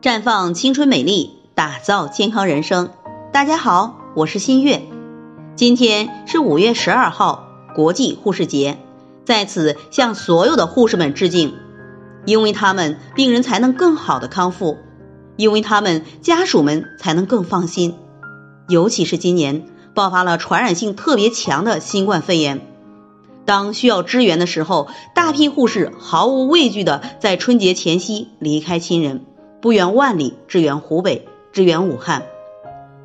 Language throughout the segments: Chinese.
绽放青春美丽，打造健康人生。大家好，我是新月。今天是五月十二号，国际护士节，在此向所有的护士们致敬，因为他们，病人才能更好的康复；因为他们，家属们才能更放心。尤其是今年爆发了传染性特别强的新冠肺炎，当需要支援的时候，大批护士毫无畏惧的在春节前夕离开亲人。不远万里支援湖北，支援武汉，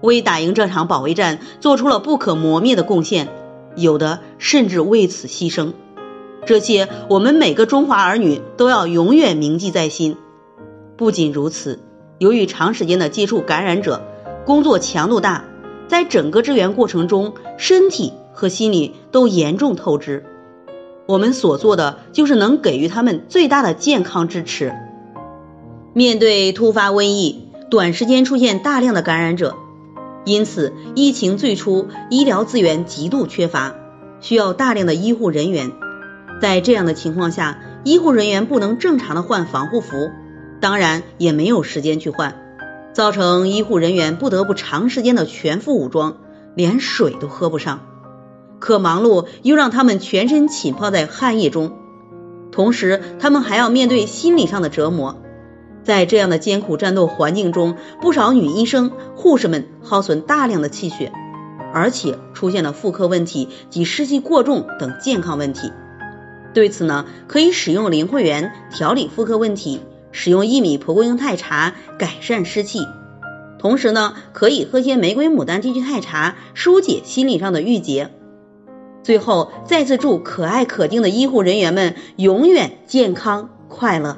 为打赢这场保卫战做出了不可磨灭的贡献，有的甚至为此牺牲。这些我们每个中华儿女都要永远铭记在心。不仅如此，由于长时间的接触感染者，工作强度大，在整个支援过程中，身体和心理都严重透支。我们所做的就是能给予他们最大的健康支持。面对突发瘟疫，短时间出现大量的感染者，因此疫情最初医疗资源极度缺乏，需要大量的医护人员。在这样的情况下，医护人员不能正常的换防护服，当然也没有时间去换，造成医护人员不得不长时间的全副武装，连水都喝不上。可忙碌又让他们全身浸泡在汗液中，同时他们还要面对心理上的折磨。在这样的艰苦战斗环境中，不少女医生、护士们耗损大量的气血，而且出现了妇科问题及湿气过重等健康问题。对此呢，可以使用灵慧元调理妇科问题，使用薏米蒲公英太茶改善湿气，同时呢，可以喝些玫瑰牡丹低聚肽茶，疏解心理上的郁结。最后，再次祝可爱可敬的医护人员们永远健康快乐。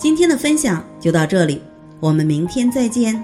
今天的分享就到这里，我们明天再见。